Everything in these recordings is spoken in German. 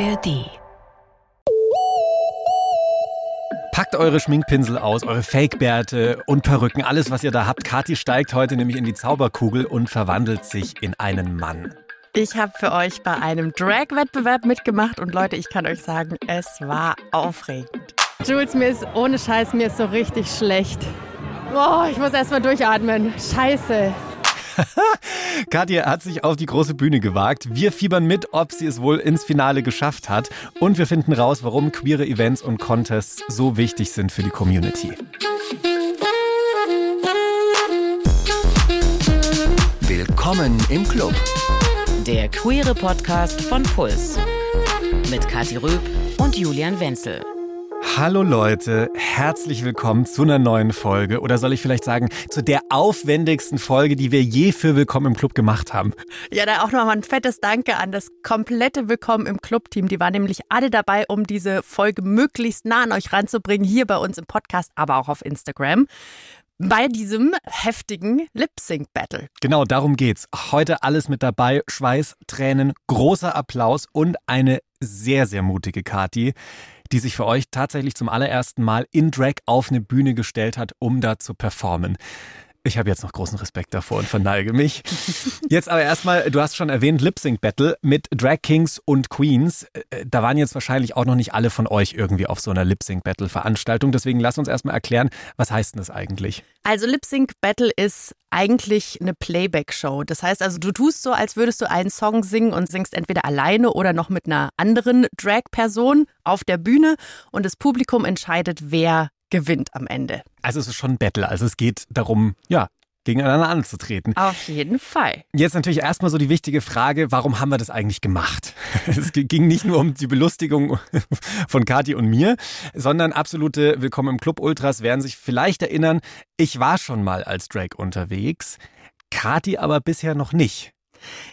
ARD. Packt eure Schminkpinsel aus, eure Fake-Bärte und Perücken, alles, was ihr da habt. Kathi steigt heute nämlich in die Zauberkugel und verwandelt sich in einen Mann. Ich habe für euch bei einem Drag-Wettbewerb mitgemacht und Leute, ich kann euch sagen, es war aufregend. Jules, mir ist ohne Scheiß, mir ist so richtig schlecht. Boah, ich muss erst mal durchatmen. Scheiße. Katja hat sich auf die große Bühne gewagt. Wir fiebern mit, ob sie es wohl ins Finale geschafft hat. Und wir finden raus, warum queere Events und Contests so wichtig sind für die Community. Willkommen im Club. Der queere Podcast von Puls. Mit Kathi Röb und Julian Wenzel. Hallo Leute, herzlich willkommen zu einer neuen Folge oder soll ich vielleicht sagen, zu der aufwendigsten Folge, die wir je für Willkommen im Club gemacht haben. Ja, da auch nochmal ein fettes Danke an das komplette Willkommen im Club-Team. Die waren nämlich alle dabei, um diese Folge möglichst nah an euch ranzubringen, hier bei uns im Podcast, aber auch auf Instagram bei diesem heftigen Lip-Sync-Battle. Genau, darum geht's. Heute alles mit dabei. Schweiß, Tränen, großer Applaus und eine sehr, sehr mutige Kati die sich für euch tatsächlich zum allerersten Mal in Drag auf eine Bühne gestellt hat, um da zu performen. Ich habe jetzt noch großen Respekt davor und verneige mich. Jetzt aber erstmal, du hast schon erwähnt, Lip Sync Battle mit Drag Kings und Queens. Äh, da waren jetzt wahrscheinlich auch noch nicht alle von euch irgendwie auf so einer Lip Sync Battle Veranstaltung. Deswegen lass uns erstmal erklären, was heißt denn das eigentlich? Also Lip Sync Battle ist eigentlich eine Playback-Show. Das heißt also, du tust so, als würdest du einen Song singen und singst entweder alleine oder noch mit einer anderen Drag-Person auf der Bühne und das Publikum entscheidet, wer gewinnt am Ende. Also es ist schon ein Battle. Also es geht darum, ja, gegeneinander anzutreten. Auf jeden Fall. Jetzt natürlich erstmal so die wichtige Frage, warum haben wir das eigentlich gemacht? Es ging nicht nur um die Belustigung von Kati und mir, sondern absolute Willkommen im Club Ultras werden sich vielleicht erinnern, ich war schon mal als Drag unterwegs, Kati aber bisher noch nicht.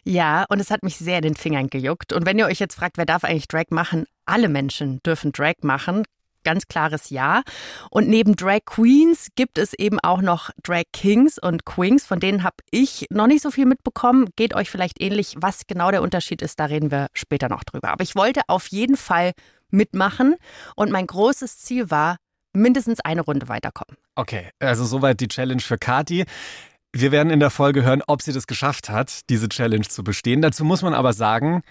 Ja, und es hat mich sehr in den Fingern gejuckt. Und wenn ihr euch jetzt fragt, wer darf eigentlich Drag machen? Alle Menschen dürfen Drag machen ganz klares Ja. Und neben Drag Queens gibt es eben auch noch Drag Kings und Queens. Von denen habe ich noch nicht so viel mitbekommen. Geht euch vielleicht ähnlich. Was genau der Unterschied ist, da reden wir später noch drüber. Aber ich wollte auf jeden Fall mitmachen. Und mein großes Ziel war, mindestens eine Runde weiterkommen. Okay, also soweit die Challenge für Kati. Wir werden in der Folge hören, ob sie das geschafft hat, diese Challenge zu bestehen. Dazu muss man aber sagen,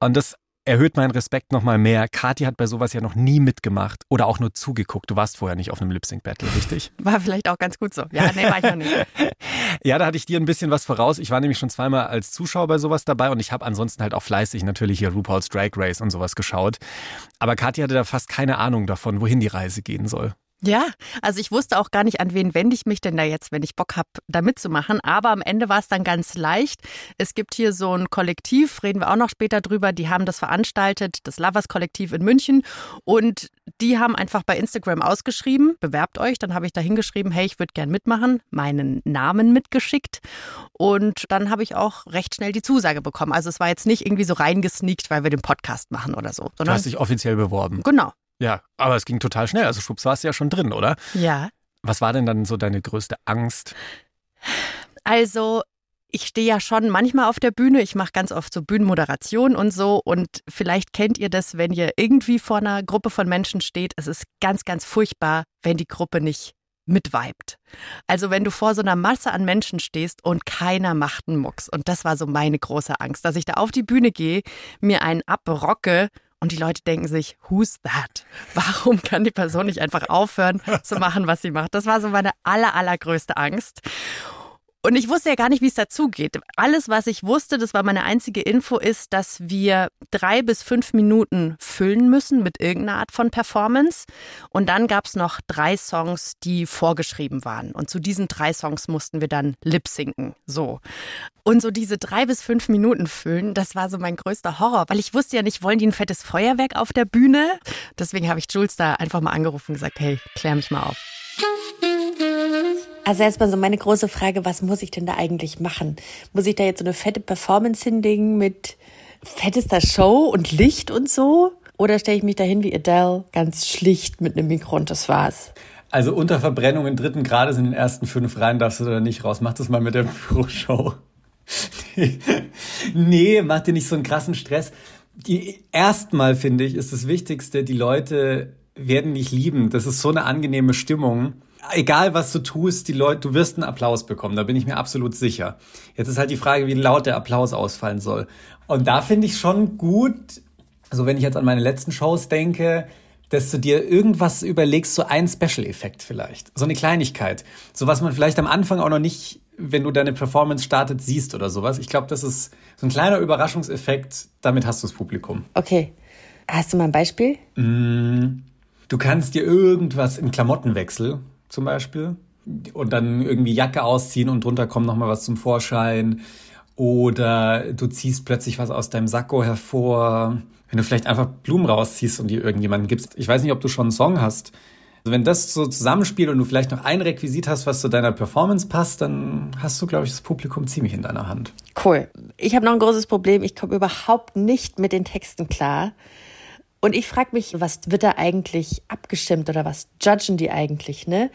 und das erhöht meinen Respekt nochmal mehr. Kathi hat bei sowas ja noch nie mitgemacht oder auch nur zugeguckt. Du warst vorher nicht auf einem Lip-Sync-Battle, richtig? War vielleicht auch ganz gut so. Ja, nee, war ich noch nicht. ja, da hatte ich dir ein bisschen was voraus. Ich war nämlich schon zweimal als Zuschauer bei sowas dabei und ich habe ansonsten halt auch fleißig natürlich hier RuPaul's Drag Race und sowas geschaut. Aber Kathi hatte da fast keine Ahnung davon, wohin die Reise gehen soll. Ja, also ich wusste auch gar nicht, an wen wende ich mich denn da jetzt, wenn ich Bock habe, da mitzumachen. Aber am Ende war es dann ganz leicht. Es gibt hier so ein Kollektiv, reden wir auch noch später drüber, die haben das veranstaltet, das Lovers Kollektiv in München. Und die haben einfach bei Instagram ausgeschrieben, bewerbt euch. Dann habe ich da hingeschrieben, hey, ich würde gern mitmachen, meinen Namen mitgeschickt. Und dann habe ich auch recht schnell die Zusage bekommen. Also es war jetzt nicht irgendwie so reingesneakt, weil wir den Podcast machen oder so. Du hast dich offiziell beworben. Genau. Ja, aber es ging total schnell. Also schwupps warst du ja schon drin, oder? Ja. Was war denn dann so deine größte Angst? Also, ich stehe ja schon manchmal auf der Bühne. Ich mache ganz oft so Bühnenmoderation und so. Und vielleicht kennt ihr das, wenn ihr irgendwie vor einer Gruppe von Menschen steht. Es ist ganz, ganz furchtbar, wenn die Gruppe nicht mitweibt. Also wenn du vor so einer Masse an Menschen stehst und keiner macht einen Mucks. Und das war so meine große Angst, dass ich da auf die Bühne gehe, mir einen abrocke und die Leute denken sich, who's that? Warum kann die Person nicht einfach aufhören zu machen, was sie macht? Das war so meine aller, allergrößte Angst. Und ich wusste ja gar nicht, wie es dazugeht. Alles, was ich wusste, das war meine einzige Info, ist, dass wir drei bis fünf Minuten füllen müssen mit irgendeiner Art von Performance. Und dann gab es noch drei Songs, die vorgeschrieben waren. Und zu diesen drei Songs mussten wir dann lip-sinken. So. Und so diese drei bis fünf Minuten füllen, das war so mein größter Horror, weil ich wusste ja nicht, wollen die ein fettes Feuerwerk auf der Bühne? Deswegen habe ich Jules da einfach mal angerufen und gesagt, hey, klär mich mal auf. Also erstmal so meine große Frage, was muss ich denn da eigentlich machen? Muss ich da jetzt so eine fette Performance hinlegen mit fettester Show und Licht und so? Oder stelle ich mich dahin wie Adele, ganz schlicht mit einem Mikro und das war's? Also unter Verbrennung in dritten Grades in den ersten fünf Reihen darfst du da nicht raus. Mach das mal mit der Pro-Show. nee, mach dir nicht so einen krassen Stress. die erstmal finde ich, ist das Wichtigste, die Leute werden dich lieben. Das ist so eine angenehme Stimmung. Egal was du tust, die Leute, du wirst einen Applaus bekommen, da bin ich mir absolut sicher. Jetzt ist halt die Frage, wie laut der Applaus ausfallen soll. Und da finde ich schon gut, also wenn ich jetzt an meine letzten Shows denke, dass du dir irgendwas überlegst, so ein Special-Effekt vielleicht. So eine Kleinigkeit. So was man vielleicht am Anfang auch noch nicht, wenn du deine Performance startet, siehst oder sowas. Ich glaube, das ist so ein kleiner Überraschungseffekt. Damit hast du das Publikum. Okay. Hast du mal ein Beispiel? Mm, du kannst dir irgendwas im Klamottenwechsel zum Beispiel und dann irgendwie Jacke ausziehen und drunter kommt nochmal was zum Vorschein. Oder du ziehst plötzlich was aus deinem Sakko hervor wenn du vielleicht einfach Blumen rausziehst und dir irgendjemanden gibst. Ich weiß nicht, ob du schon einen Song hast. Also wenn das so zusammenspielt und du vielleicht noch ein Requisit hast, was zu deiner Performance passt, dann hast du, glaube ich, das Publikum ziemlich in deiner Hand. Cool. Ich habe noch ein großes Problem. Ich komme überhaupt nicht mit den Texten klar. Und ich frage mich, was wird da eigentlich abgestimmt oder was judgen die eigentlich, ne?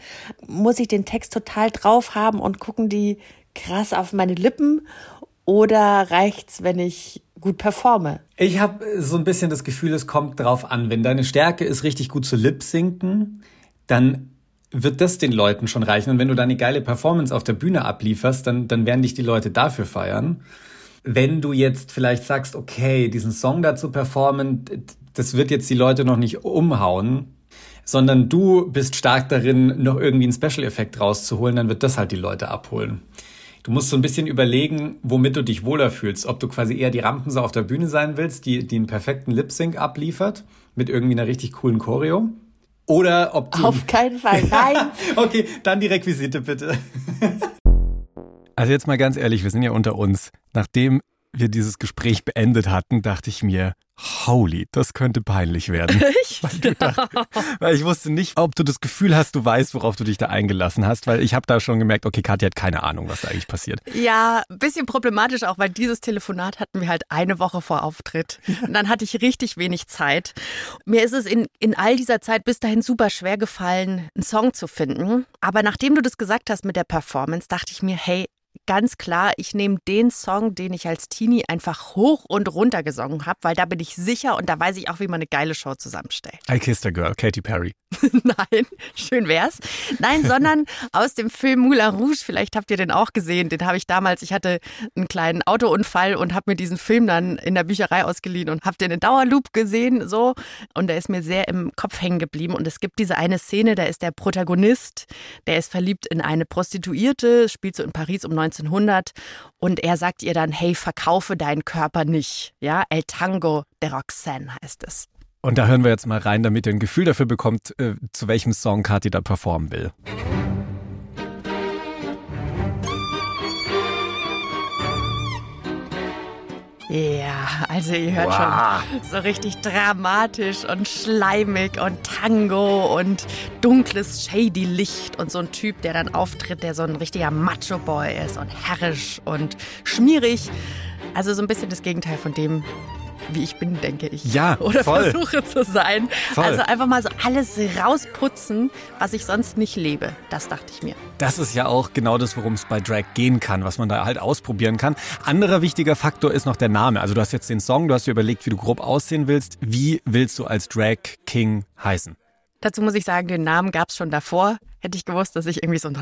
Muss ich den Text total drauf haben und gucken die krass auf meine Lippen oder reicht's, wenn ich gut performe? Ich habe so ein bisschen das Gefühl, es kommt drauf an. Wenn deine Stärke ist, richtig gut zu lip-sinken, dann wird das den Leuten schon reichen. Und wenn du da eine geile Performance auf der Bühne ablieferst, dann, dann werden dich die Leute dafür feiern. Wenn du jetzt vielleicht sagst, okay, diesen Song da zu performen, das wird jetzt die Leute noch nicht umhauen, sondern du bist stark darin, noch irgendwie einen Special-Effekt rauszuholen, dann wird das halt die Leute abholen. Du musst so ein bisschen überlegen, womit du dich wohler fühlst. Ob du quasi eher die Rampensau auf der Bühne sein willst, die, die einen perfekten Lip-Sync abliefert, mit irgendwie einer richtig coolen Choreo. Oder ob du... Auf keinen Fall, nein. okay, dann die Requisite bitte. also jetzt mal ganz ehrlich, wir sind ja unter uns. Nachdem wir dieses Gespräch beendet hatten, dachte ich mir, holy, das könnte peinlich werden. Echt? Weil, dacht, weil, ich wusste nicht, ob du das Gefühl hast, du weißt, worauf du dich da eingelassen hast, weil ich habe da schon gemerkt, okay, Katja hat keine Ahnung, was da eigentlich passiert. Ja, ein bisschen problematisch auch, weil dieses Telefonat hatten wir halt eine Woche vor Auftritt. Und dann hatte ich richtig wenig Zeit. Mir ist es in, in all dieser Zeit bis dahin super schwer gefallen, einen Song zu finden. Aber nachdem du das gesagt hast mit der Performance, dachte ich mir, hey, ganz klar, ich nehme den Song, den ich als Teenie einfach hoch und runter gesungen habe, weil da bin ich sicher und da weiß ich auch, wie man eine geile Show zusammenstellt. I Kissed a Girl, Katy Perry. Nein, schön wär's. Nein, sondern aus dem Film Moulin Rouge, vielleicht habt ihr den auch gesehen, den habe ich damals, ich hatte einen kleinen Autounfall und habe mir diesen Film dann in der Bücherei ausgeliehen und habe den in Dauerloop gesehen, so. Und der ist mir sehr im Kopf hängen geblieben. Und es gibt diese eine Szene, da ist der Protagonist, der ist verliebt in eine Prostituierte, spielt so in Paris um 1900 und er sagt ihr dann, hey, verkaufe deinen Körper nicht. Ja, El Tango de Roxanne heißt es. Und da hören wir jetzt mal rein, damit ihr ein Gefühl dafür bekommt, äh, zu welchem Song Kathi da performen will. Ja, also ihr hört wow. schon so richtig dramatisch und schleimig und Tango und dunkles, shady Licht und so ein Typ, der dann auftritt, der so ein richtiger Macho-Boy ist und herrisch und schmierig. Also so ein bisschen das Gegenteil von dem, wie ich bin, denke ich. Ja, Oder voll. versuche zu sein. Voll. Also einfach mal so alles rausputzen, was ich sonst nicht lebe. Das dachte ich mir. Das ist ja auch genau das, worum es bei Drag gehen kann, was man da halt ausprobieren kann. Anderer wichtiger Faktor ist noch der Name. Also du hast jetzt den Song, du hast dir überlegt, wie du grob aussehen willst. Wie willst du als Drag King heißen? Dazu muss ich sagen, den Namen gab es schon davor. Hätte ich gewusst, dass ich irgendwie so ein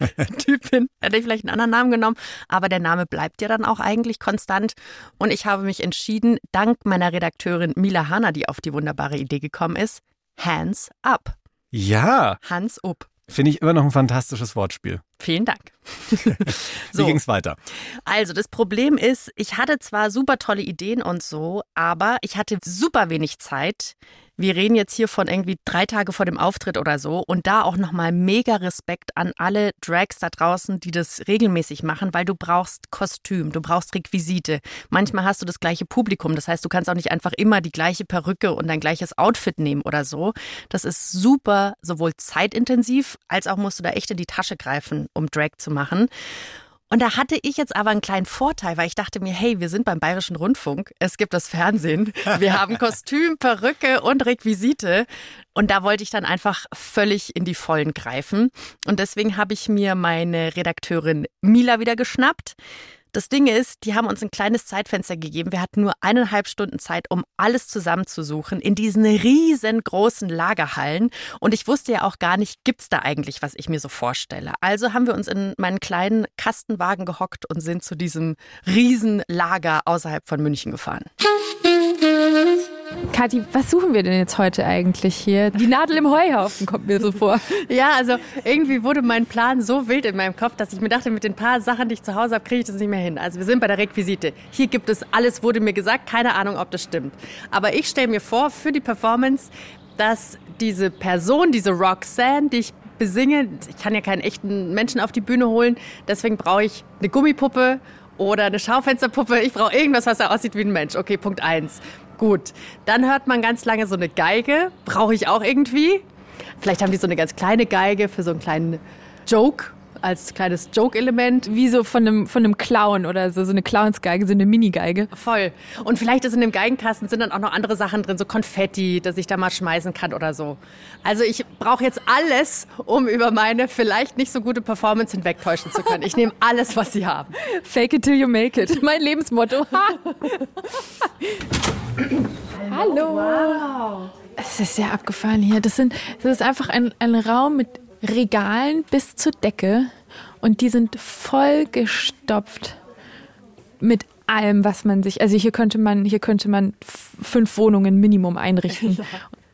Typin. Hätte ich vielleicht einen anderen Namen genommen, aber der Name bleibt ja dann auch eigentlich konstant. Und ich habe mich entschieden, dank meiner Redakteurin Mila Hanna, die auf die wunderbare Idee gekommen ist, Hands Up. Ja. Hands Up. Finde ich immer noch ein fantastisches Wortspiel. Vielen Dank. so. Wie ging es weiter? Also, das Problem ist, ich hatte zwar super tolle Ideen und so, aber ich hatte super wenig Zeit, wir reden jetzt hier von irgendwie drei Tage vor dem Auftritt oder so und da auch nochmal mega Respekt an alle Drags da draußen, die das regelmäßig machen, weil du brauchst Kostüm, du brauchst Requisite. Manchmal hast du das gleiche Publikum, das heißt, du kannst auch nicht einfach immer die gleiche Perücke und dein gleiches Outfit nehmen oder so. Das ist super, sowohl zeitintensiv als auch musst du da echt in die Tasche greifen, um Drag zu machen. Und da hatte ich jetzt aber einen kleinen Vorteil, weil ich dachte mir, hey, wir sind beim Bayerischen Rundfunk, es gibt das Fernsehen, wir haben Kostüm, Perücke und Requisite. Und da wollte ich dann einfach völlig in die Vollen greifen. Und deswegen habe ich mir meine Redakteurin Mila wieder geschnappt. Das Ding ist, die haben uns ein kleines Zeitfenster gegeben. Wir hatten nur eineinhalb Stunden Zeit, um alles zusammenzusuchen in diesen riesengroßen Lagerhallen. Und ich wusste ja auch gar nicht, gibt es da eigentlich, was ich mir so vorstelle. Also haben wir uns in meinen kleinen Kastenwagen gehockt und sind zu diesem Riesenlager außerhalb von München gefahren. Kathi, was suchen wir denn jetzt heute eigentlich hier? Die Nadel im Heuhaufen kommt mir so vor. Ja, also irgendwie wurde mein Plan so wild in meinem Kopf, dass ich mir dachte, mit den paar Sachen, die ich zu Hause habe, kriege ich das nicht mehr hin. Also wir sind bei der Requisite. Hier gibt es alles, wurde mir gesagt. Keine Ahnung, ob das stimmt. Aber ich stelle mir vor, für die Performance, dass diese Person, diese Roxanne, die ich besinge, ich kann ja keinen echten Menschen auf die Bühne holen, deswegen brauche ich eine Gummipuppe oder eine Schaufensterpuppe. Ich brauche irgendwas, was da aussieht wie ein Mensch. Okay, Punkt eins. Gut, dann hört man ganz lange so eine Geige. Brauche ich auch irgendwie. Vielleicht haben die so eine ganz kleine Geige für so einen kleinen Joke als kleines Joke-Element. Wie so von einem, von einem Clown oder so, so eine Clownsgeige, so eine Mini-Geige. Voll. Und vielleicht ist in dem Geigenkasten sind dann auch noch andere Sachen drin, so Konfetti, dass ich da mal schmeißen kann oder so. Also ich brauche jetzt alles, um über meine vielleicht nicht so gute Performance hinwegtäuschen zu können. Ich nehme alles, was sie haben. Fake it till you make it. Mein Lebensmotto. Hallo. Wow. Es ist sehr abgefahren hier. Das, sind, das ist einfach ein, ein Raum mit Regalen bis zur Decke und die sind voll gestopft mit allem, was man sich. Also hier könnte man, hier könnte man fünf Wohnungen Minimum einrichten.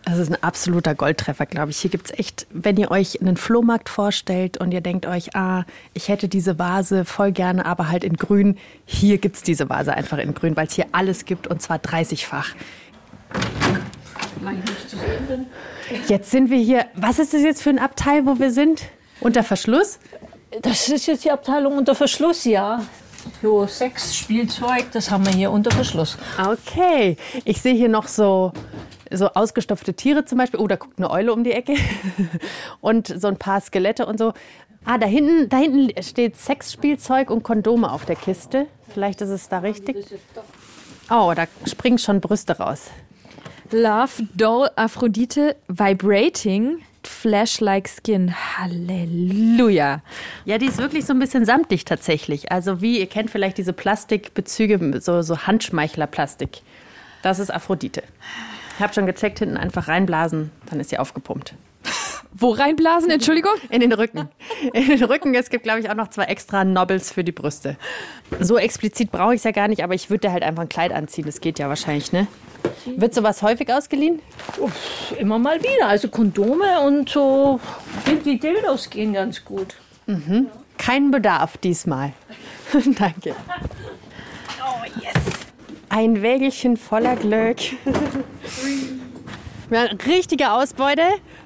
Das ist ein absoluter Goldtreffer, glaube ich. Hier gibt es echt, wenn ihr euch einen Flohmarkt vorstellt und ihr denkt euch, ah, ich hätte diese Vase voll gerne, aber halt in grün. Hier gibt es diese Vase einfach in grün, weil es hier alles gibt und zwar 30-fach. Jetzt sind wir hier. Was ist das jetzt für ein Abteil, wo wir sind? Unter Verschluss? Das ist jetzt die Abteilung unter Verschluss, ja. So, Sex, Spielzeug, das haben wir hier unter Verschluss. Okay. Ich sehe hier noch so, so ausgestopfte Tiere zum Beispiel. Oh, da guckt eine Eule um die Ecke. und so ein paar Skelette und so. Ah, da hinten, da hinten steht Sexspielzeug und Kondome auf der Kiste. Vielleicht ist es da richtig. Oh, da springen schon Brüste raus. Love Doll Aphrodite Vibrating Flash-like Skin. Halleluja. Ja, die ist wirklich so ein bisschen samtig tatsächlich. Also wie, ihr kennt vielleicht diese Plastikbezüge, so, so Handschmeichler-Plastik. Das ist Aphrodite. Ich habe schon gecheckt, hinten einfach reinblasen, dann ist sie aufgepumpt. Wo reinblasen, Entschuldigung? In den Rücken. In den Rücken. Es gibt, glaube ich, auch noch zwei extra Nobbles für die Brüste. So explizit brauche ich es ja gar nicht, aber ich würde halt einfach ein Kleid anziehen. Das geht ja wahrscheinlich, ne? Wird sowas häufig ausgeliehen? Uff, immer mal wieder. Also Kondome und so die Dildos gehen ganz gut. Mhm. Kein Bedarf diesmal. Danke. Oh, yes. Ein Wägelchen voller Glück. richtige Ausbeute.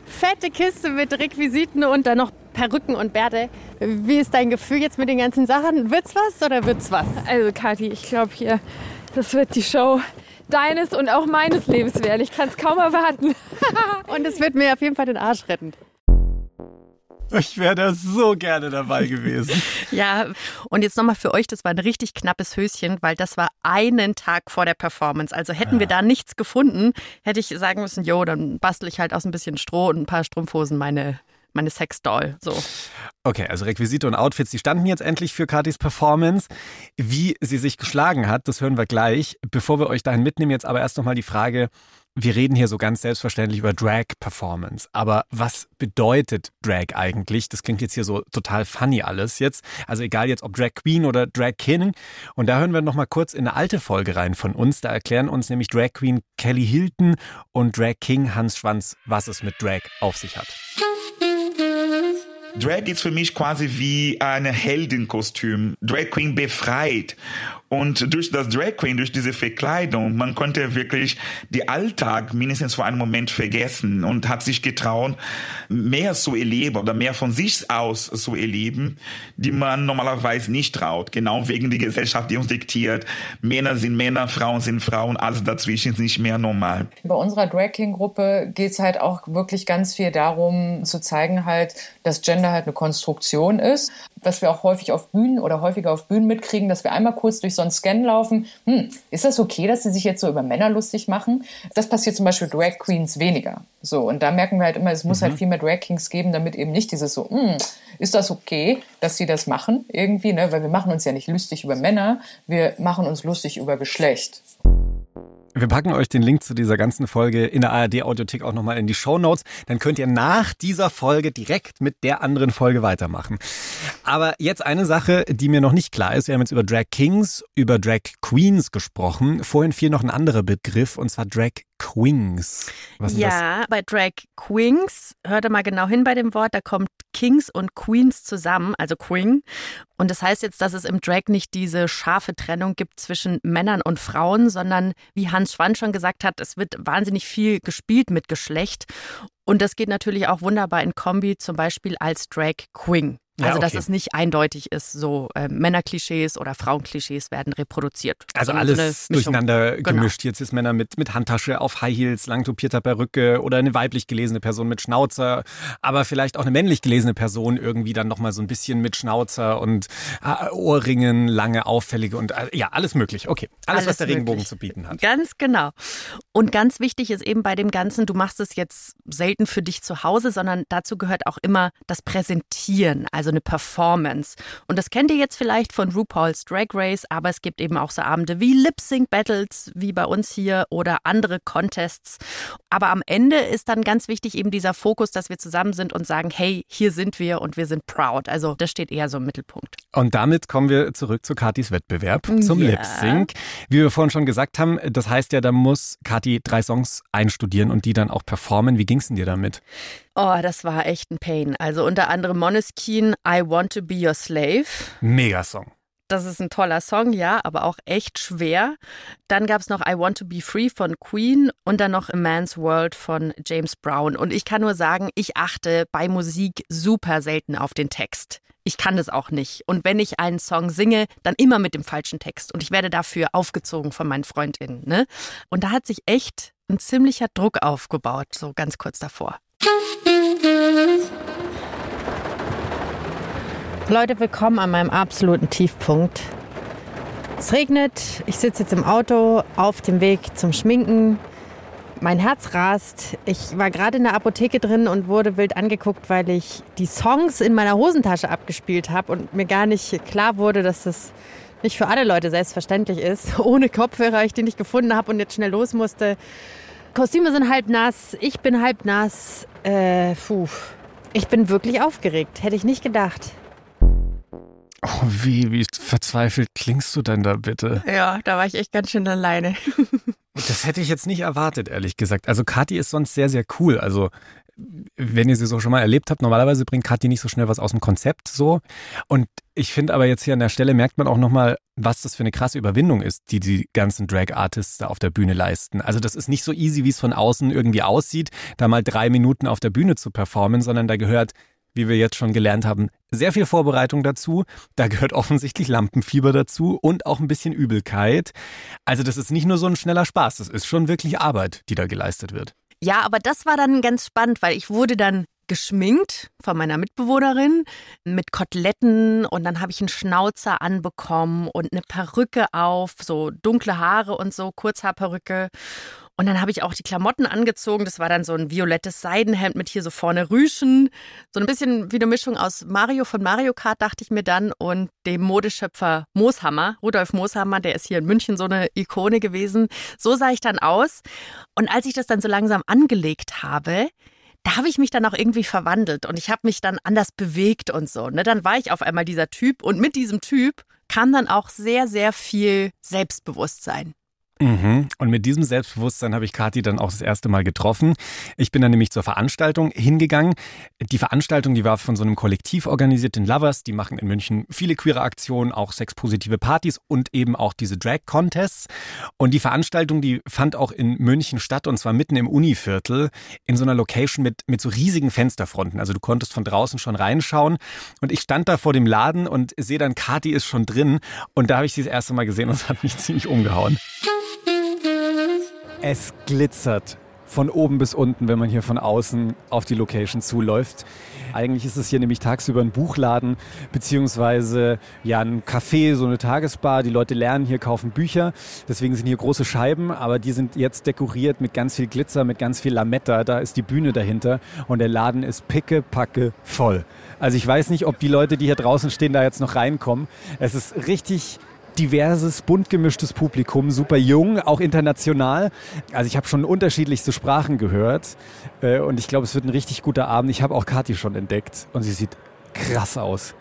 Fette Kiste mit Requisiten und dann noch Perücken und Bärte. Wie ist dein Gefühl jetzt mit den ganzen Sachen? Wird's was oder wird's was? Also Kathi, ich glaube hier, das wird die Show deines und auch meines Lebens werden. Ich kann es kaum erwarten. und es wird mir auf jeden Fall den Arsch retten. Ich wäre da so gerne dabei gewesen. ja, und jetzt nochmal für euch, das war ein richtig knappes Höschen, weil das war einen Tag vor der Performance. Also hätten ja. wir da nichts gefunden, hätte ich sagen müssen, jo, dann bastel ich halt aus ein bisschen Stroh und ein paar Strumpfhosen meine meine Sexdoll. So. Okay, also Requisite und Outfits, die standen jetzt endlich für Katis Performance. Wie sie sich geschlagen hat, das hören wir gleich. Bevor wir euch dahin mitnehmen, jetzt aber erst nochmal die Frage, wir reden hier so ganz selbstverständlich über Drag-Performance. Aber was bedeutet Drag eigentlich? Das klingt jetzt hier so total funny alles jetzt. Also egal jetzt ob Drag Queen oder Drag King. Und da hören wir nochmal kurz in eine alte Folge rein von uns. Da erklären uns nämlich Drag Queen Kelly Hilton und Drag King Hans Schwanz, was es mit Drag auf sich hat. Drag ist für mich quasi wie ein Heldenkostüm. Drag Queen befreit. Und durch das Drag Queen, durch diese Verkleidung, man konnte wirklich die Alltag mindestens für einen Moment vergessen und hat sich getraut, mehr zu erleben oder mehr von sich aus zu erleben, die man normalerweise nicht traut. Genau wegen der Gesellschaft, die uns diktiert. Männer sind Männer, Frauen sind Frauen, alles dazwischen ist nicht mehr normal. Bei unserer Drag King Gruppe geht es halt auch wirklich ganz viel darum, zu zeigen halt, dass Gender halt eine Konstruktion ist, was wir auch häufig auf Bühnen oder häufiger auf Bühnen mitkriegen, dass wir einmal kurz durch so einen Scan laufen. Hm, ist das okay, dass sie sich jetzt so über Männer lustig machen? Das passiert zum Beispiel Drag Queens weniger. So, und da merken wir halt immer, es muss halt mhm. halt viel mehr Drag Kings geben, damit eben nicht dieses so, hm, ist das okay, dass sie das machen irgendwie, ne? Weil wir machen uns ja nicht lustig über Männer, wir machen uns lustig über Geschlecht. Wir packen euch den Link zu dieser ganzen Folge in der ARD Audiothek auch nochmal in die Show Notes. Dann könnt ihr nach dieser Folge direkt mit der anderen Folge weitermachen. Aber jetzt eine Sache, die mir noch nicht klar ist. Wir haben jetzt über Drag Kings, über Drag Queens gesprochen. Vorhin fiel noch ein anderer Begriff und zwar Drag Queens. ja, bei Drag Queens, hört mal genau hin bei dem Wort, da kommt Kings und Queens zusammen, also Queen. Und das heißt jetzt, dass es im Drag nicht diese scharfe Trennung gibt zwischen Männern und Frauen, sondern wie Hans Schwann schon gesagt hat, es wird wahnsinnig viel gespielt mit Geschlecht. Und das geht natürlich auch wunderbar in Kombi, zum Beispiel als Drag Queen. Also, ja, okay. dass es nicht eindeutig ist, so äh, Männerklischees oder Frauenklischees werden reproduziert. Also, also alles durcheinander genau. gemischt. Jetzt ist Männer mit, mit Handtasche auf High Heels, lang topierter Perücke oder eine weiblich gelesene Person mit Schnauzer, aber vielleicht auch eine männlich gelesene Person irgendwie dann nochmal so ein bisschen mit Schnauzer und äh, Ohrringen, lange, auffällige und äh, ja, alles möglich. Okay, alles, alles was der möglich. Regenbogen zu bieten hat. Ganz genau. Und ganz wichtig ist eben bei dem Ganzen, du machst es jetzt selten für dich zu Hause, sondern dazu gehört auch immer das Präsentieren. Also also eine Performance. Und das kennt ihr jetzt vielleicht von RuPaul's Drag Race, aber es gibt eben auch so Abende wie Lip Sync Battles, wie bei uns hier, oder andere Contests. Aber am Ende ist dann ganz wichtig eben dieser Fokus, dass wir zusammen sind und sagen, hey, hier sind wir und wir sind proud. Also das steht eher so im Mittelpunkt. Und damit kommen wir zurück zu Katis Wettbewerb, zum ja. Lip Sync. Wie wir vorhin schon gesagt haben, das heißt ja, da muss Kati drei Songs einstudieren und die dann auch performen. Wie ging es denn dir damit? Oh, das war echt ein Pain. Also unter anderem Moneskin, I Want to Be Your Slave. Mega Song. Das ist ein toller Song, ja, aber auch echt schwer. Dann gab es noch I Want to Be Free von Queen und dann noch A Man's World von James Brown. Und ich kann nur sagen, ich achte bei Musik super selten auf den Text. Ich kann das auch nicht. Und wenn ich einen Song singe, dann immer mit dem falschen Text. Und ich werde dafür aufgezogen von meinen FreundInnen. Ne? Und da hat sich echt ein ziemlicher Druck aufgebaut, so ganz kurz davor. Leute, willkommen an meinem absoluten Tiefpunkt. Es regnet, ich sitze jetzt im Auto auf dem Weg zum Schminken. Mein Herz rast. Ich war gerade in der Apotheke drin und wurde wild angeguckt, weil ich die Songs in meiner Hosentasche abgespielt habe und mir gar nicht klar wurde, dass das nicht für alle Leute selbstverständlich ist. Ohne Kopfhörer, ich den nicht gefunden habe und jetzt schnell los musste. Kostüme sind halb nass, ich bin halb nass. Äh, puh. Ich bin wirklich aufgeregt, hätte ich nicht gedacht. Oh, wie, wie verzweifelt klingst du denn da bitte? Ja, da war ich echt ganz schön alleine. das hätte ich jetzt nicht erwartet, ehrlich gesagt. Also Kathi ist sonst sehr, sehr cool. Also wenn ihr sie so schon mal erlebt habt, normalerweise bringt Kathi nicht so schnell was aus dem Konzept so. Und ich finde aber jetzt hier an der Stelle merkt man auch nochmal, was das für eine krasse Überwindung ist, die die ganzen Drag-Artists da auf der Bühne leisten. Also das ist nicht so easy, wie es von außen irgendwie aussieht, da mal drei Minuten auf der Bühne zu performen, sondern da gehört wie wir jetzt schon gelernt haben, sehr viel Vorbereitung dazu. Da gehört offensichtlich Lampenfieber dazu und auch ein bisschen Übelkeit. Also das ist nicht nur so ein schneller Spaß, das ist schon wirklich Arbeit, die da geleistet wird. Ja, aber das war dann ganz spannend, weil ich wurde dann geschminkt von meiner Mitbewohnerin mit Koteletten und dann habe ich einen Schnauzer anbekommen und eine Perücke auf, so dunkle Haare und so, Kurzhaarperücke. Und dann habe ich auch die Klamotten angezogen. Das war dann so ein violettes Seidenhemd mit hier so vorne Rüschen. So ein bisschen wie eine Mischung aus Mario von Mario Kart, dachte ich mir dann, und dem Modeschöpfer Mooshammer, Rudolf Mooshammer, der ist hier in München so eine Ikone gewesen. So sah ich dann aus. Und als ich das dann so langsam angelegt habe, da habe ich mich dann auch irgendwie verwandelt und ich habe mich dann anders bewegt und so. Ne? Dann war ich auf einmal dieser Typ und mit diesem Typ kam dann auch sehr, sehr viel Selbstbewusstsein. Mhm. Und mit diesem Selbstbewusstsein habe ich Kathi dann auch das erste Mal getroffen. Ich bin dann nämlich zur Veranstaltung hingegangen. Die Veranstaltung, die war von so einem Kollektiv organisiert, den Lovers. Die machen in München viele queere Aktionen, auch sexpositive Partys und eben auch diese Drag-Contests. Und die Veranstaltung, die fand auch in München statt und zwar mitten im Univiertel in so einer Location mit, mit so riesigen Fensterfronten. Also du konntest von draußen schon reinschauen. Und ich stand da vor dem Laden und sehe dann, Kathi ist schon drin. Und da habe ich sie das erste Mal gesehen und es hat mich ziemlich umgehauen. Es glitzert von oben bis unten, wenn man hier von außen auf die Location zuläuft. Eigentlich ist es hier nämlich tagsüber ein Buchladen, beziehungsweise ja ein Café, so eine Tagesbar. Die Leute lernen hier, kaufen Bücher. Deswegen sind hier große Scheiben, aber die sind jetzt dekoriert mit ganz viel Glitzer, mit ganz viel Lametta. Da ist die Bühne dahinter und der Laden ist pickepacke voll. Also ich weiß nicht, ob die Leute, die hier draußen stehen, da jetzt noch reinkommen. Es ist richtig diverses, bunt gemischtes Publikum, super jung, auch international. Also ich habe schon unterschiedlichste Sprachen gehört äh, und ich glaube, es wird ein richtig guter Abend. Ich habe auch Kathi schon entdeckt und sie sieht krass aus.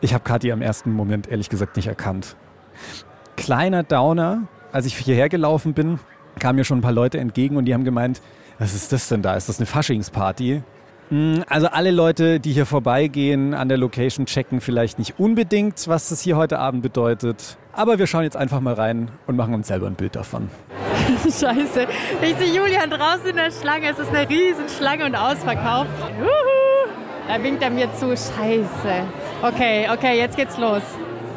Ich habe Kathi am ersten Moment ehrlich gesagt nicht erkannt. Kleiner Downer, als ich hierher gelaufen bin, kamen mir schon ein paar Leute entgegen und die haben gemeint, was ist das denn da? Ist das eine Faschingsparty? Hm, also alle Leute, die hier vorbeigehen an der Location, checken vielleicht nicht unbedingt, was das hier heute Abend bedeutet. Aber wir schauen jetzt einfach mal rein und machen uns selber ein Bild davon. Scheiße. Ich sehe Julian draußen in der Schlange. Es ist eine riesen Schlange und ausverkauft. Juhu. Da winkt er mir zu. Scheiße. Okay, okay, jetzt geht's los.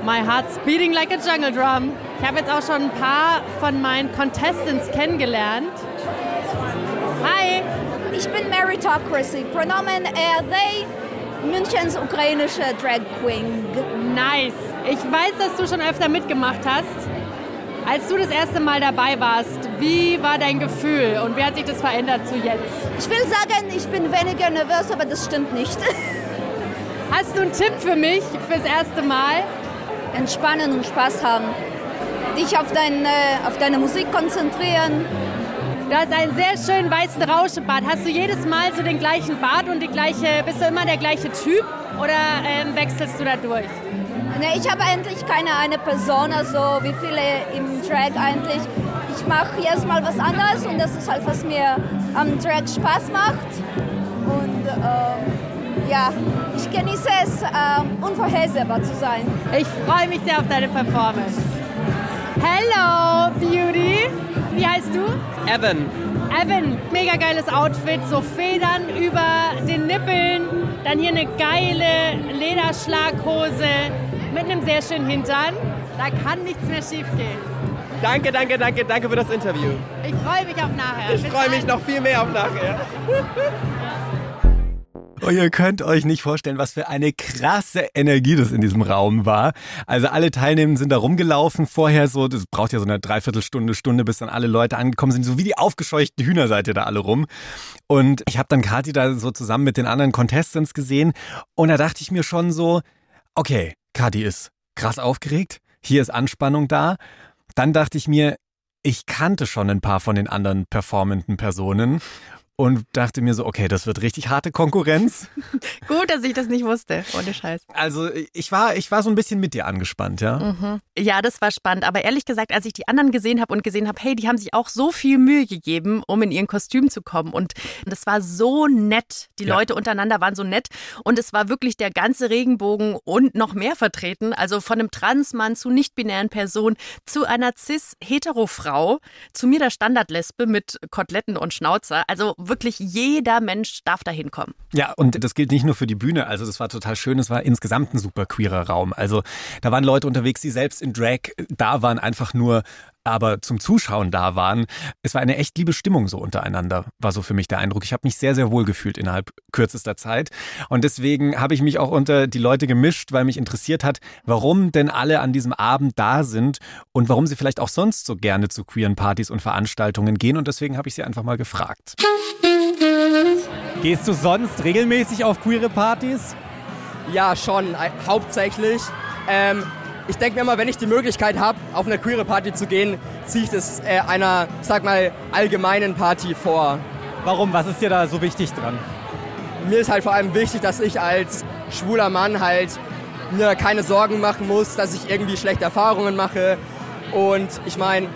My heart's beating like a jungle drum. Ich habe jetzt auch schon ein paar von meinen Contestants kennengelernt. Ich bin Meritocracy. Pronomen er, they. Münchens ukrainische Drag Queen. Nice. Ich weiß, dass du schon öfter mitgemacht hast. Als du das erste Mal dabei warst, wie war dein Gefühl und wie hat sich das verändert zu jetzt? Ich will sagen, ich bin weniger nervös, aber das stimmt nicht. Hast du einen Tipp für mich fürs erste Mal? Entspannen und Spaß haben. Dich auf, dein, auf deine Musik konzentrieren, Du hast einen sehr schönen weißen Rauschebart. Hast du jedes Mal so den gleichen Bart und die gleiche, bist du immer der gleiche Typ oder ähm, wechselst du da durch? Nee, ich habe eigentlich keine eine Person, also wie viele im Drag eigentlich. Ich mache jedes Mal was anderes und das ist halt, was mir am Drag Spaß macht. Und ähm, ja, ich genieße es, ähm, unvorhersehbar zu sein. Ich freue mich sehr auf deine Performance. Hello, Beauty. Wie heißt du? Evan. Evan, mega geiles Outfit, so Federn über den Nippeln, dann hier eine geile Lederschlaghose mit einem sehr schönen Hintern. Da kann nichts mehr schief gehen. Danke, danke, danke, danke für das Interview. Ich freue mich auf nachher. Ich freue mich noch viel mehr auf nachher. Und oh, ihr könnt euch nicht vorstellen, was für eine krasse Energie das in diesem Raum war. Also alle Teilnehmer sind da rumgelaufen vorher so, das braucht ja so eine Dreiviertelstunde, Stunde, bis dann alle Leute angekommen sind. So wie die aufgescheuchten Hühner seid ihr da alle rum. Und ich habe dann Kathi da so zusammen mit den anderen Contestants gesehen. Und da dachte ich mir schon so, okay, Kathi ist krass aufgeregt. Hier ist Anspannung da. Dann dachte ich mir, ich kannte schon ein paar von den anderen performenden Personen und dachte mir so, okay, das wird richtig harte Konkurrenz. Gut, dass ich das nicht wusste, ohne Scheiß. Also ich war, ich war so ein bisschen mit dir angespannt, ja. Mhm. Ja, das war spannend. Aber ehrlich gesagt, als ich die anderen gesehen habe und gesehen habe, hey, die haben sich auch so viel Mühe gegeben, um in ihren Kostüm zu kommen. Und das war so nett. Die ja. Leute untereinander waren so nett. Und es war wirklich der ganze Regenbogen und noch mehr vertreten. Also von einem Transmann zu nicht-binären Personen, zu einer cis-hetero-Frau, zu mir der Standardlesbe mit Koteletten und Schnauzer. Also wirklich jeder Mensch darf da hinkommen. Ja, und das gilt nicht nur für die Bühne. Also das war total schön. Es war insgesamt ein super queerer Raum. Also da waren Leute unterwegs, die selbst in Drag da waren, einfach nur aber zum Zuschauen da waren. Es war eine echt liebe Stimmung so untereinander, war so für mich der Eindruck. Ich habe mich sehr, sehr wohl gefühlt innerhalb kürzester Zeit. Und deswegen habe ich mich auch unter die Leute gemischt, weil mich interessiert hat, warum denn alle an diesem Abend da sind und warum sie vielleicht auch sonst so gerne zu queeren Partys und Veranstaltungen gehen. Und deswegen habe ich sie einfach mal gefragt. Gehst du sonst regelmäßig auf queere Partys? Ja, schon, hauptsächlich. Ähm, ich denke mir immer, wenn ich die Möglichkeit habe, auf eine queere Party zu gehen, ziehe ich das äh, einer, sag mal, allgemeinen Party vor. Warum? Was ist dir da so wichtig dran? Mir ist halt vor allem wichtig, dass ich als schwuler Mann halt mir keine Sorgen machen muss, dass ich irgendwie schlechte Erfahrungen mache. Und ich meine,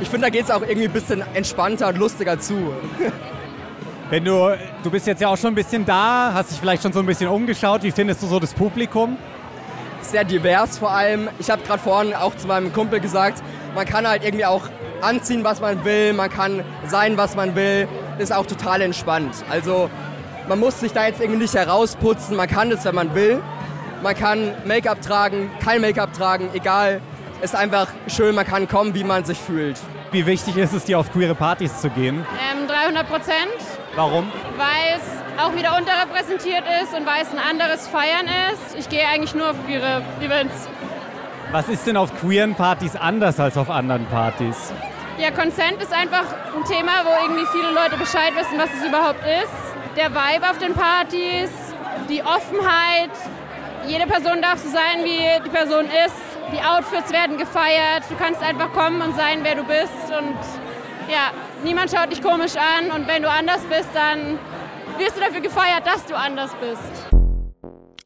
ich finde, da geht es auch irgendwie ein bisschen entspannter und lustiger zu. Wenn du, du bist jetzt ja auch schon ein bisschen da, hast dich vielleicht schon so ein bisschen umgeschaut. Wie findest du so das Publikum? Sehr divers vor allem. Ich habe gerade vorhin auch zu meinem Kumpel gesagt, man kann halt irgendwie auch anziehen, was man will, man kann sein, was man will. Ist auch total entspannt. Also man muss sich da jetzt irgendwie nicht herausputzen, man kann das, wenn man will. Man kann Make-up tragen, kein Make-up tragen, egal. Ist einfach schön, man kann kommen, wie man sich fühlt. Wie wichtig ist es dir, auf queere Partys zu gehen? Ähm, 200 Prozent. Warum? Weil es auch wieder unterrepräsentiert ist und weil es ein anderes Feiern ist. Ich gehe eigentlich nur auf ihre Events. Was ist denn auf queeren Partys anders als auf anderen Partys? Ja, Consent ist einfach ein Thema, wo irgendwie viele Leute Bescheid wissen, was es überhaupt ist. Der Vibe auf den Partys, die Offenheit. Jede Person darf so sein, wie die Person ist. Die Outfits werden gefeiert. Du kannst einfach kommen und sein, wer du bist. Und ja, niemand schaut dich komisch an. Und wenn du anders bist, dann wirst du dafür gefeiert, dass du anders bist.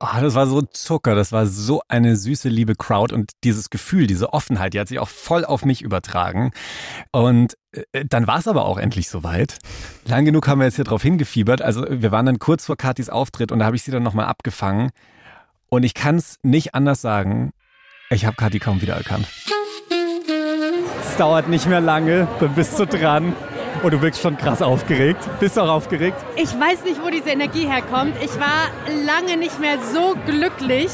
Oh, das war so Zucker, das war so eine süße, liebe Crowd und dieses Gefühl, diese Offenheit, die hat sich auch voll auf mich übertragen. Und äh, dann war es aber auch endlich soweit. Lang genug haben wir jetzt hier drauf hingefiebert. Also wir waren dann kurz vor Katis Auftritt und da habe ich sie dann nochmal abgefangen. Und ich kann es nicht anders sagen, ich habe Kathi kaum wiedererkannt. Es dauert nicht mehr lange, dann bist du dran. Und du wirkst schon krass aufgeregt. Bist du auch aufgeregt? Ich weiß nicht, wo diese Energie herkommt. Ich war lange nicht mehr so glücklich.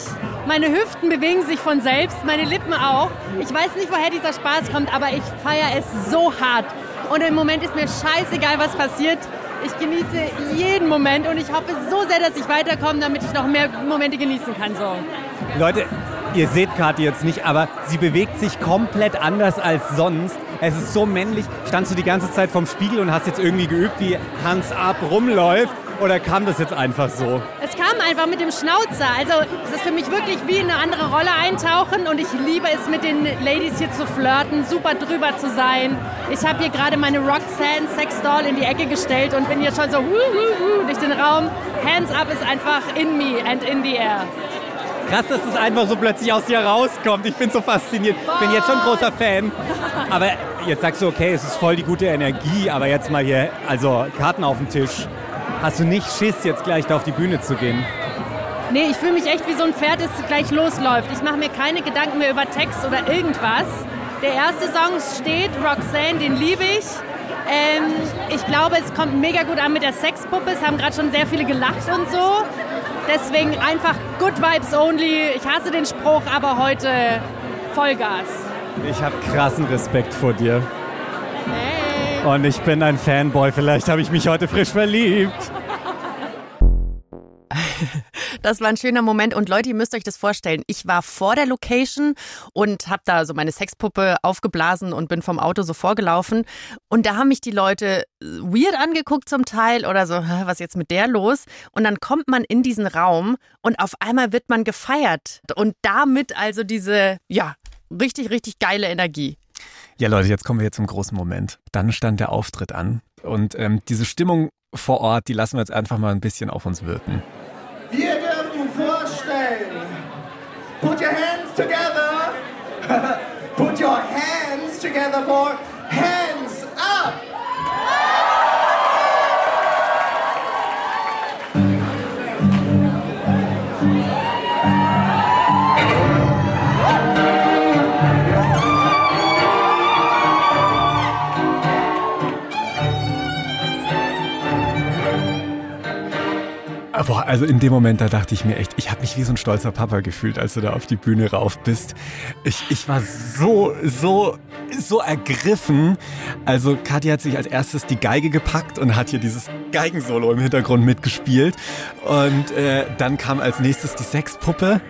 Meine Hüften bewegen sich von selbst, meine Lippen auch. Ich weiß nicht, woher dieser Spaß kommt, aber ich feiere es so hart. Und im Moment ist mir scheißegal, was passiert. Ich genieße jeden Moment und ich hoffe so sehr, dass ich weiterkomme, damit ich noch mehr Momente genießen kann. So. Leute, ihr seht Kathi jetzt nicht, aber sie bewegt sich komplett anders als sonst. Es ist so männlich. Standst du die ganze Zeit vorm Spiegel und hast jetzt irgendwie geübt, wie Hans Ab rumläuft? Oder kam das jetzt einfach so? Es kam einfach mit dem Schnauzer. Also es ist für mich wirklich wie in eine andere Rolle eintauchen und ich liebe es mit den Ladies hier zu flirten, super drüber zu sein. Ich habe hier gerade meine Roxanne Sex Doll in die Ecke gestellt und bin hier schon so wuh, wuh, wuh, durch den Raum. Hands up ist einfach in me and in the air. Krass, dass es einfach so plötzlich aus dir rauskommt. Ich bin so fasziniert. Ich bin jetzt schon großer Fan. Aber jetzt sagst du, okay, es ist voll die gute Energie, aber jetzt mal hier, also Karten auf dem Tisch. Hast du nicht Schiss, jetzt gleich da auf die Bühne zu gehen? Nee, ich fühle mich echt wie so ein Pferd, das gleich losläuft. Ich mache mir keine Gedanken mehr über Text oder irgendwas. Der erste Song steht, Roxanne, den liebe ich. Ähm, ich glaube, es kommt mega gut an mit der Sexpuppe. Es haben gerade schon sehr viele gelacht und so. Deswegen einfach Good Vibes Only. Ich hasse den Spruch, aber heute Vollgas. Ich habe krassen Respekt vor dir. Hey. Und ich bin ein Fanboy. Vielleicht habe ich mich heute frisch verliebt. Das war ein schöner Moment. Und Leute, ihr müsst euch das vorstellen. Ich war vor der Location und habe da so meine Sexpuppe aufgeblasen und bin vom Auto so vorgelaufen. Und da haben mich die Leute weird angeguckt zum Teil oder so, was ist jetzt mit der los? Und dann kommt man in diesen Raum und auf einmal wird man gefeiert. Und damit also diese, ja, richtig, richtig geile Energie. Ja, Leute, jetzt kommen wir hier zum großen Moment. Dann stand der Auftritt an. Und ähm, diese Stimmung vor Ort, die lassen wir jetzt einfach mal ein bisschen auf uns wirken. Wir dürfen vorstellen. Put your hands together. Put your hands together for Boah, also in dem Moment, da dachte ich mir echt, ich habe mich wie so ein stolzer Papa gefühlt, als du da auf die Bühne rauf bist. Ich, ich war so, so, so ergriffen. Also Katja hat sich als erstes die Geige gepackt und hat hier dieses Geigensolo im Hintergrund mitgespielt. Und äh, dann kam als nächstes die Sexpuppe.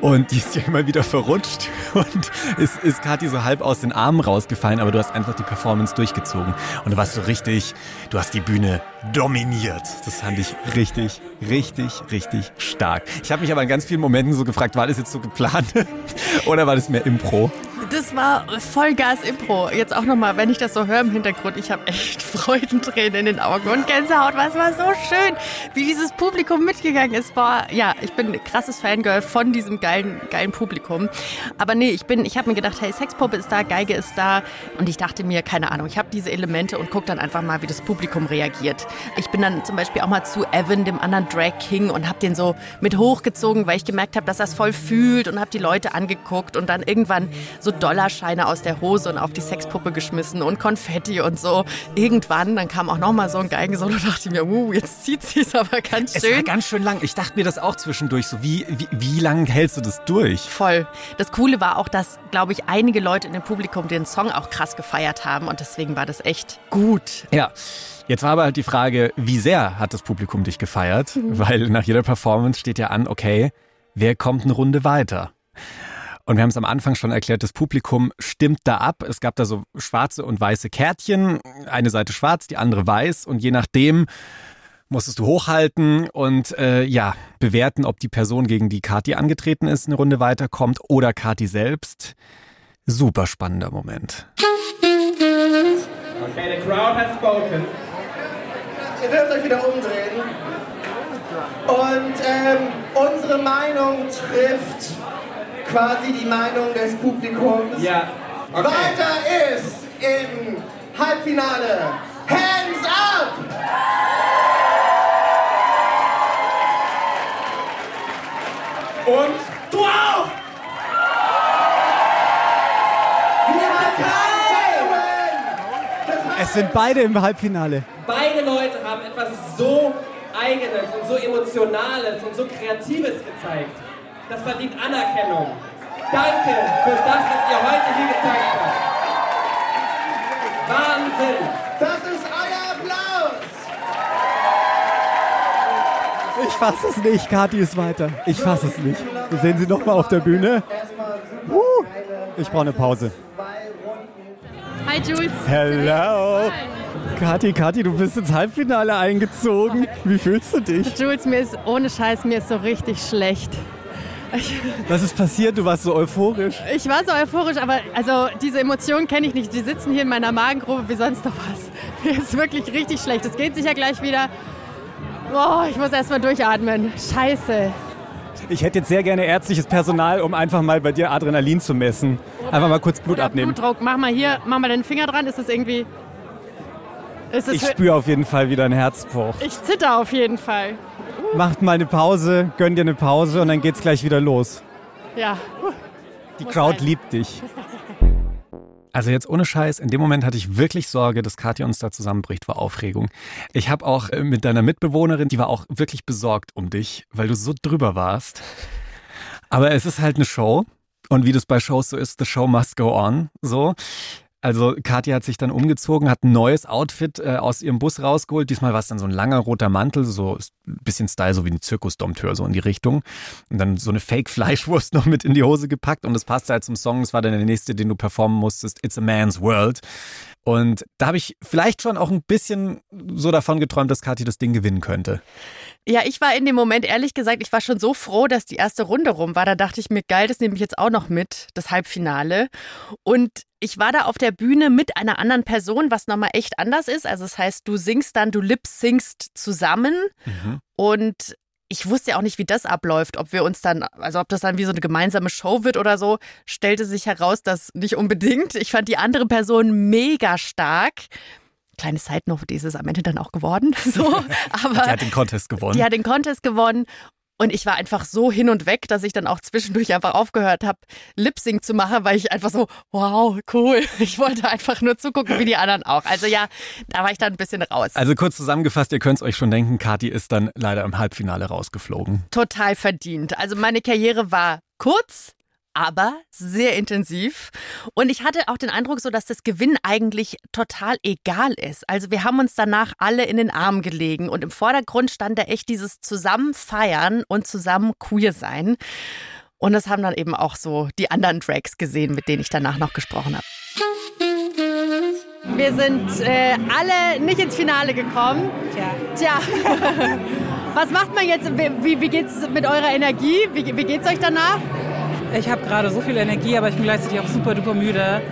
Und die ist ja immer wieder verrutscht und ist, ist Kathi so halb aus den Armen rausgefallen, aber du hast einfach die Performance durchgezogen. Und du warst so richtig, du hast die Bühne dominiert. Das fand ich richtig, richtig, richtig stark. Ich habe mich aber in ganz vielen Momenten so gefragt, war das jetzt so geplant oder war das mehr Impro? Das war Vollgas Impro. Jetzt auch nochmal, wenn ich das so höre im Hintergrund, ich habe echt Freudentränen in den Augen und Gänsehaut. Was war so schön, wie dieses Publikum mitgegangen ist. War, ja, ich bin ein krasses Fangirl von diesem geilen, geilen Publikum. Aber nee, ich bin, ich habe mir gedacht, hey, Sexpuppe ist da, Geige ist da. Und ich dachte mir, keine Ahnung, ich habe diese Elemente und gucke dann einfach mal, wie das Publikum reagiert. Ich bin dann zum Beispiel auch mal zu Evan, dem anderen Drag King, und habe den so mit hochgezogen, weil ich gemerkt habe, dass er es voll fühlt und habe die Leute angeguckt und dann irgendwann so Dollarscheine aus der Hose und auf die Sexpuppe geschmissen und Konfetti und so. Irgendwann, dann kam auch nochmal so ein Geigensolo und dachte mir, uh, jetzt zieht sie es aber ganz schön. Es war ganz schön lang. Ich dachte mir das auch zwischendurch so, wie, wie, wie lange hältst du das durch? Voll. Das Coole war auch, dass, glaube ich, einige Leute in dem Publikum den Song auch krass gefeiert haben und deswegen war das echt gut. Ja. Jetzt war aber halt die Frage, wie sehr hat das Publikum dich gefeiert? Mhm. Weil nach jeder Performance steht ja an, okay, wer kommt eine Runde weiter? Und wir haben es am Anfang schon erklärt, das Publikum stimmt da ab. Es gab da so schwarze und weiße Kärtchen, eine Seite schwarz, die andere weiß. Und je nachdem musstest du hochhalten und äh, ja, bewerten, ob die Person, gegen die Kati angetreten ist, eine Runde weiterkommt oder Kati selbst. Super spannender Moment. Okay, the crowd has spoken. Ihr dürft euch wieder umdrehen. Und ähm, unsere Meinung trifft quasi die Meinung des Publikums. Ja. Okay. Weiter ist im Halbfinale Hands Up! Und du auch! Es sind beide im Halbfinale. Beide Leute haben etwas so Eigenes und so Emotionales und so Kreatives gezeigt. Das verdient Anerkennung. Danke für das, was ihr heute hier gezeigt habt. Wahnsinn! Das ist euer Applaus! Ich fasse es nicht, Kathi ist weiter. Ich fasse es nicht. Wir sehen sie nochmal auf der Bühne. Uh, ich brauche eine Pause. Hi Jules. Hello. Kathi, Kathi, du bist ins Halbfinale eingezogen. Wie fühlst du dich? Jules, mir ist ohne Scheiß, mir ist so richtig schlecht. Was ist passiert? Du warst so euphorisch. Ich war so euphorisch, aber also diese Emotionen kenne ich nicht. Die sitzen hier in meiner Magengrube wie sonst noch was. Mir ist wirklich richtig schlecht. Es geht sicher gleich wieder. Boah, ich muss erst mal durchatmen. Scheiße. Ich hätte jetzt sehr gerne ärztliches Personal, um einfach mal bei dir Adrenalin zu messen. Einfach mal kurz Blut abnehmen. Blutdruck. Mach mal hier, mach mal den Finger dran. Ist das irgendwie. Ist das Ich spüre auf jeden Fall wieder einen Herzbruch. Ich zitter auf jeden Fall. Macht mal eine Pause, gönn dir eine Pause und dann geht's gleich wieder los. Ja. Die Crowd liebt dich. Also jetzt ohne Scheiß, in dem Moment hatte ich wirklich Sorge, dass Katja uns da zusammenbricht vor Aufregung. Ich habe auch äh, mit deiner Mitbewohnerin, die war auch wirklich besorgt um dich, weil du so drüber warst. Aber es ist halt eine Show und wie das bei Shows so ist, the show must go on, so. Also Katja hat sich dann umgezogen, hat ein neues Outfit äh, aus ihrem Bus rausgeholt. Diesmal war es dann so ein langer roter Mantel, so ein bisschen Style, so wie ein Zirkusdompteur, so in die Richtung. Und dann so eine Fake-Fleischwurst noch mit in die Hose gepackt und das passte halt zum Song. Das war dann der nächste, den du performen musstest, It's a Man's World. Und da habe ich vielleicht schon auch ein bisschen so davon geträumt, dass Kathi das Ding gewinnen könnte. Ja, ich war in dem Moment, ehrlich gesagt, ich war schon so froh, dass die erste Runde rum war. Da dachte ich mir, geil, das nehme ich jetzt auch noch mit, das Halbfinale. Und ich war da auf der Bühne mit einer anderen Person, was nochmal echt anders ist. Also das heißt, du singst dann, du lip singst zusammen. Mhm. Und ich wusste ja auch nicht, wie das abläuft, ob wir uns dann, also ob das dann wie so eine gemeinsame Show wird oder so, stellte sich heraus, dass nicht unbedingt. Ich fand die andere Person mega stark. Kleine Side Note, die ist es am Ende dann auch geworden. So, aber Die hat den Contest gewonnen. die hat den Contest gewonnen. Und ich war einfach so hin und weg, dass ich dann auch zwischendurch einfach aufgehört habe, Lip-Sync zu machen, weil ich einfach so, wow, cool. Ich wollte einfach nur zugucken, wie die anderen auch. Also ja, da war ich dann ein bisschen raus. Also kurz zusammengefasst, ihr könnt es euch schon denken, Kathi ist dann leider im Halbfinale rausgeflogen. Total verdient. Also meine Karriere war kurz, aber sehr intensiv. Und ich hatte auch den Eindruck, so dass das Gewinn eigentlich total egal ist. Also wir haben uns danach alle in den Arm gelegen und im Vordergrund stand da echt dieses Zusammenfeiern und zusammen queer sein. Und das haben dann eben auch so die anderen Tracks gesehen, mit denen ich danach noch gesprochen habe. Wir sind äh, alle nicht ins Finale gekommen. Tja. Tja. Was macht man jetzt? Wie, wie geht's mit eurer Energie? Wie, wie geht's euch danach? Ich habe gerade so viel Energie, aber ich bin gleichzeitig auch super duper müde.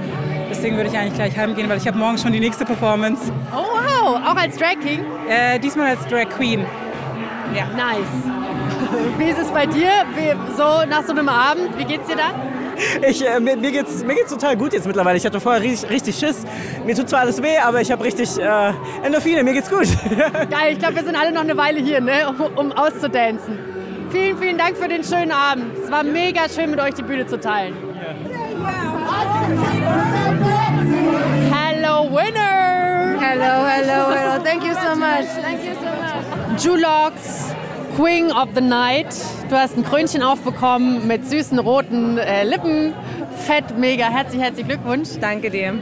Deswegen würde ich eigentlich gleich heimgehen, weil ich habe morgen schon die nächste Performance. Oh wow, auch als Drag King? Äh, diesmal als Drag Queen. Ja. Nice. Wie ist es bei dir? Wie, so nach so einem Abend, wie geht's dir da? Ich, äh, mir, mir, geht's, mir geht's total gut jetzt mittlerweile. Ich hatte vorher richtig, richtig Schiss. Mir tut zwar alles weh, aber ich habe richtig äh, Endorphine. Mir geht's gut. Geil, ich glaube, wir sind alle noch eine Weile hier, ne, um, um auszudancen. Vielen, vielen Dank für den schönen Abend. Es war mega schön, mit euch die Bühne zu teilen. Hello, winner! Hello, hello, hello. Thank you so much. Thank you so much. Julox, Queen of the Night. Du hast ein Krönchen aufbekommen mit süßen roten äh, Lippen. Fett, mega. Herzlich, herzlichen Glückwunsch. Danke dir.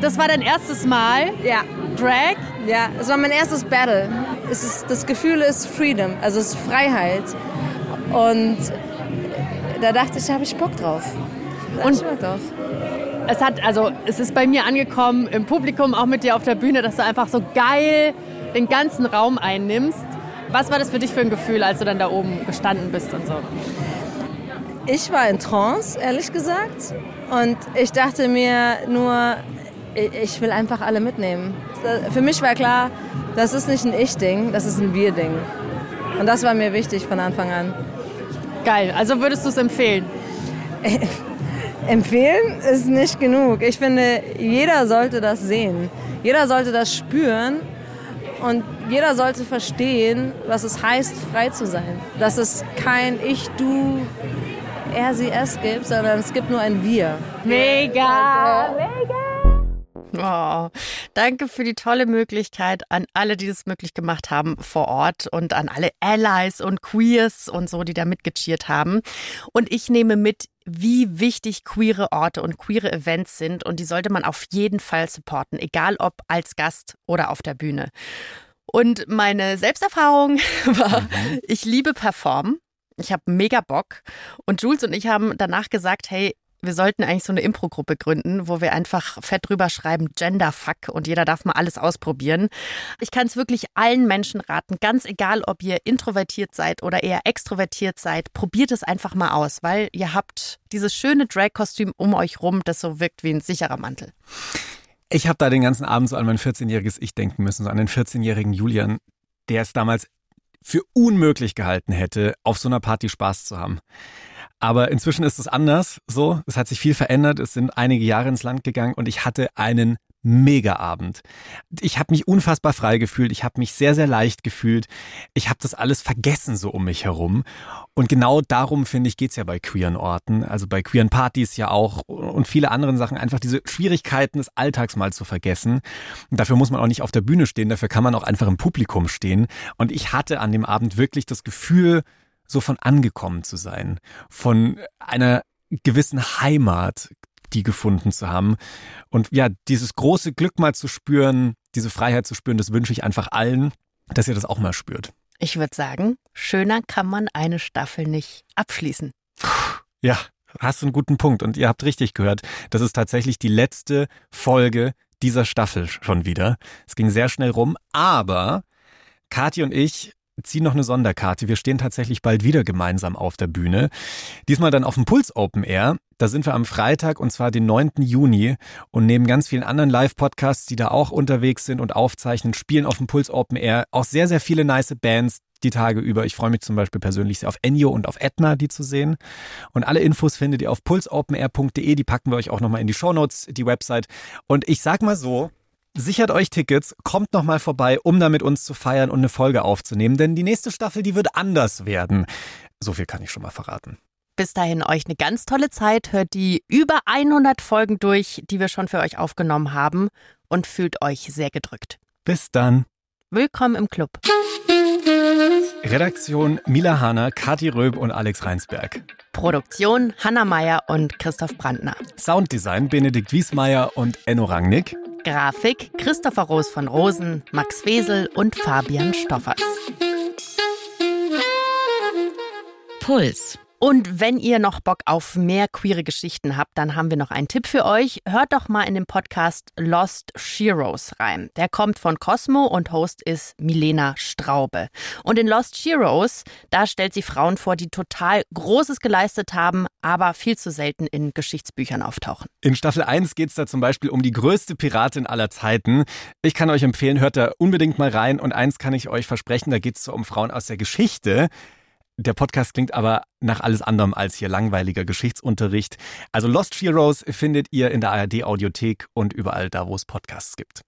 Das war dein erstes Mal? Ja. Drag? Ja, es war mein erstes Battle. Es ist, das Gefühl ist Freedom, also es ist Freiheit. Und da dachte ich, da habe ich Bock drauf. Da Und Bock drauf. Es hat, also, es ist bei mir angekommen im Publikum, auch mit dir auf der Bühne, dass du einfach so geil den ganzen Raum einnimmst. Was war das für dich für ein Gefühl, als du dann da oben gestanden bist und so? Ich war in Trance, ehrlich gesagt. Und ich dachte mir nur, ich will einfach alle mitnehmen. Für mich war klar, das ist nicht ein Ich-Ding, das ist ein Wir-Ding. Und das war mir wichtig von Anfang an. Geil, also würdest du es empfehlen? Empfehlen ist nicht genug. Ich finde, jeder sollte das sehen. Jeder sollte das spüren und jeder sollte verstehen, was es heißt, frei zu sein. Dass es kein Ich, Du, Er, Sie, Es gibt, sondern es gibt nur ein Wir. Mega! Oh, danke für die tolle Möglichkeit an alle, die das möglich gemacht haben vor Ort und an alle Allies und Queers und so, die da mitgecheert haben. Und ich nehme mit, wie wichtig queere Orte und queere Events sind und die sollte man auf jeden Fall supporten, egal ob als Gast oder auf der Bühne. Und meine Selbsterfahrung war, ich liebe Performen. Ich habe mega Bock. Und Jules und ich haben danach gesagt, hey, wir sollten eigentlich so eine Impro-Gruppe gründen, wo wir einfach fett drüber schreiben, Genderfuck und jeder darf mal alles ausprobieren. Ich kann es wirklich allen Menschen raten, ganz egal, ob ihr introvertiert seid oder eher extrovertiert seid, probiert es einfach mal aus, weil ihr habt dieses schöne Drag-Kostüm um euch rum, das so wirkt wie ein sicherer Mantel. Ich habe da den ganzen Abend so an mein 14-jähriges Ich denken müssen, so an den 14-jährigen Julian, der es damals für unmöglich gehalten hätte, auf so einer Party Spaß zu haben. Aber inzwischen ist es anders. So, es hat sich viel verändert. Es sind einige Jahre ins Land gegangen und ich hatte einen Mega-Abend. Ich habe mich unfassbar frei gefühlt. Ich habe mich sehr, sehr leicht gefühlt. Ich habe das alles vergessen so um mich herum. Und genau darum, finde ich, geht's ja bei queeren Orten, also bei queeren Partys ja auch und viele anderen Sachen, einfach diese Schwierigkeiten des Alltags mal zu vergessen. Und dafür muss man auch nicht auf der Bühne stehen, dafür kann man auch einfach im Publikum stehen. Und ich hatte an dem Abend wirklich das Gefühl, so von angekommen zu sein, von einer gewissen Heimat, die gefunden zu haben. Und ja, dieses große Glück mal zu spüren, diese Freiheit zu spüren, das wünsche ich einfach allen, dass ihr das auch mal spürt. Ich würde sagen, schöner kann man eine Staffel nicht abschließen. Ja, hast du einen guten Punkt. Und ihr habt richtig gehört, das ist tatsächlich die letzte Folge dieser Staffel schon wieder. Es ging sehr schnell rum, aber Kathi und ich ziehen noch eine Sonderkarte. Wir stehen tatsächlich bald wieder gemeinsam auf der Bühne. Diesmal dann auf dem Puls Open Air. Da sind wir am Freitag und zwar den 9. Juni und neben ganz vielen anderen Live-Podcasts, die da auch unterwegs sind und aufzeichnen, spielen auf dem Puls Open Air auch sehr, sehr viele nice Bands die Tage über. Ich freue mich zum Beispiel persönlich sehr auf Ennio und auf Etna, die zu sehen. Und alle Infos findet ihr auf pulsopenair.de. Die packen wir euch auch nochmal in die Shownotes, die Website. Und ich sag mal so, Sichert euch Tickets, kommt noch mal vorbei, um da mit uns zu feiern und eine Folge aufzunehmen, denn die nächste Staffel, die wird anders werden. So viel kann ich schon mal verraten. Bis dahin euch eine ganz tolle Zeit, hört die über 100 Folgen durch, die wir schon für euch aufgenommen haben und fühlt euch sehr gedrückt. Bis dann. Willkommen im Club. Redaktion Mila Hahner, Kathi Röb und Alex Reinsberg. Produktion Hanna Meyer und Christoph Brandner. Sounddesign Benedikt Wiesmeier und Enno Rangnick. Grafik Christopher Roos von Rosen, Max Wesel und Fabian Stoffers. Puls. Und wenn ihr noch Bock auf mehr queere Geschichten habt, dann haben wir noch einen Tipp für euch. Hört doch mal in den Podcast Lost Sheroes rein. Der kommt von Cosmo und Host ist Milena Straube. Und in Lost Sheroes, da stellt sie Frauen vor, die total Großes geleistet haben, aber viel zu selten in Geschichtsbüchern auftauchen. In Staffel 1 geht es da zum Beispiel um die größte Piratin aller Zeiten. Ich kann euch empfehlen, hört da unbedingt mal rein. Und eins kann ich euch versprechen, da geht es so um Frauen aus der Geschichte. Der Podcast klingt aber nach alles anderem als hier langweiliger Geschichtsunterricht. Also Lost Heroes findet ihr in der ARD Audiothek und überall da, wo es Podcasts gibt.